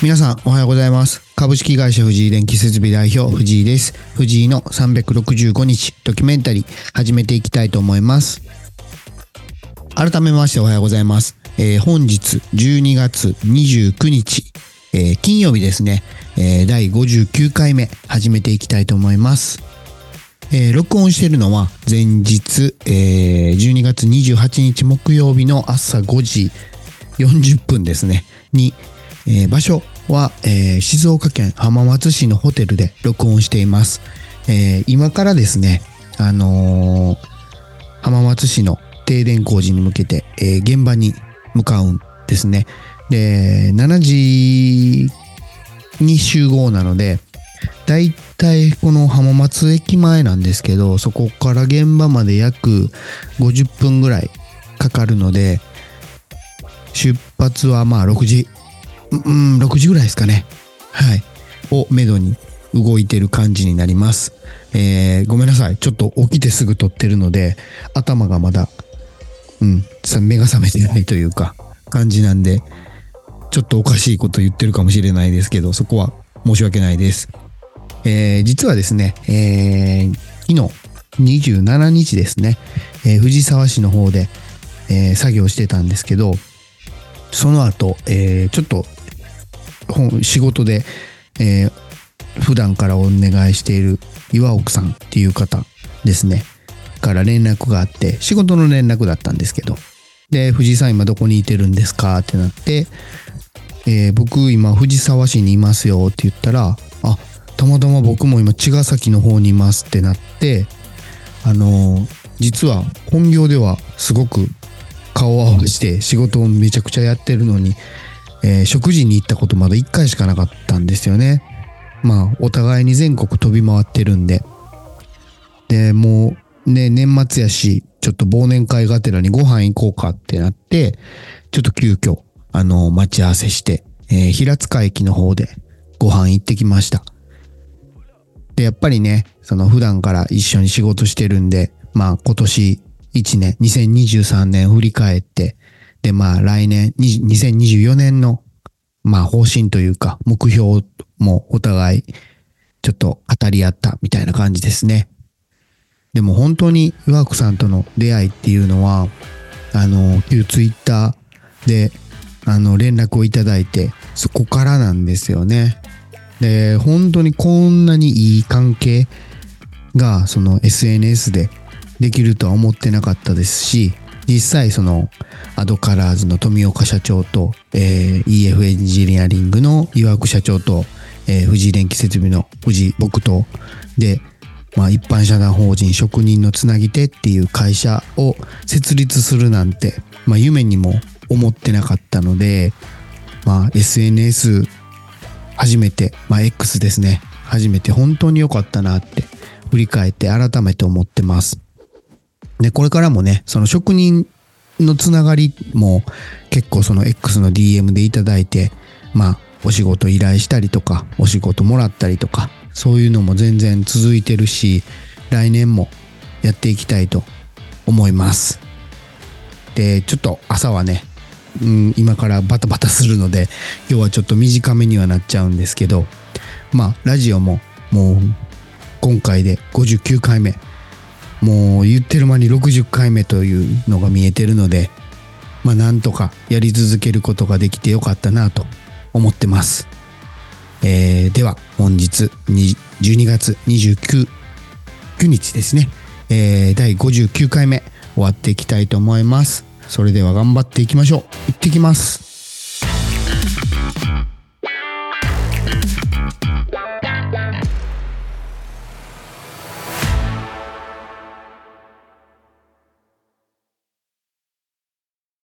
皆さんおはようございます。株式会社藤井電気設備代表藤井です。藤井の365日ドキュメンタリー始めていきたいと思います。改めましておはようございます。えー本日12月29日、えー金曜日ですね、えー第59回目始めていきたいと思います。えー録音しているのは前日、えー12月28日木曜日の朝5時40分ですね、に、えー場所は、えー静岡県浜松市のホテルで録音しています。えー今からですね、あのー浜松市の停電工事に向けて、え現場に向かうんですね。で、7時に集合なので、だいたいこの浜松駅前なんですけど、そこから現場まで約50分ぐらいかかるので、出発はまあ6時、うん、6時ぐらいですかね。はい。をめどに動いてる感じになります。えー、ごめんなさい。ちょっと起きてすぐ撮ってるので、頭がまだ、うん、目が覚めてないというか、感じなんで、ちょっとおかしいこと言ってるかもしれないですけど、そこは申し訳ないです。えー実はですね、えー昨日27日ですね、えー藤沢市の方で、えー作業してたんですけど、その後、えーちょっと仕事で、えー普段からお願いしている岩奥さんっていう方ですね、から連絡があって、仕事の連絡だったんですけど、で、藤井さん今どこにいてるんですかってなって、えー僕今藤沢市にいますよって言ったら、あ、たまたま僕も今茅ヶ崎の方にいますってなって、あのー実は本業ではすごく顔合わせて仕事をめちゃくちゃやってるのに、えー食事に行ったことまだ1回しかなかったんですよね。まあ、お互いに全国飛び回ってるんで。で、もうね、年末やし、ちょっと忘年会がてらにご飯行こうかってなって、ちょっと急遽、あの、待ち合わせして、えー平塚駅の方でご飯行ってきました。で、やっぱりね、その普段から一緒に仕事してるんで、まあ今年1年、2023年振り返って、で、まあ来年、2024年の、まあ方針というか、目標もお互い、ちょっと語り合ったみたいな感じですね。でも本当に岩久さんとの出会いっていうのは、あの、旧ツイッターで、あの、連絡をいただいて、そこからなんですよね。で、本当にこんなにいい関係が、その SNS でできるとは思ってなかったですし、実際その、アドカラーズの富岡社長と、えー EF エンジニアリングの岩久社長と、えー藤井電気設備の藤井僕と、で、まあ一般社団法人職人のつなぎ手っていう会社を設立するなんて、まあ夢にも思ってなかったので、まあ SNS 初めて、まあ X ですね。初めて本当に良かったなって振り返って改めて思ってます。で、これからもね、その職人のつながりも結構その X の DM でいただいて、まあお仕事依頼したりとか、お仕事もらったりとか、そういうのも全然続いてるし、来年もやっていきたいと思います。で、ちょっと朝はね、うん、今からバタバタするので、今日はちょっと短めにはなっちゃうんですけど、まあ、ラジオももう今回で59回目、もう言ってる間に60回目というのが見えてるので、まあなんとかやり続けることができてよかったなと思ってます。えーでは本日12月29 9日ですね、えー第59回目終わっていきたいと思います。それでは頑張っていきましょう。行ってきます。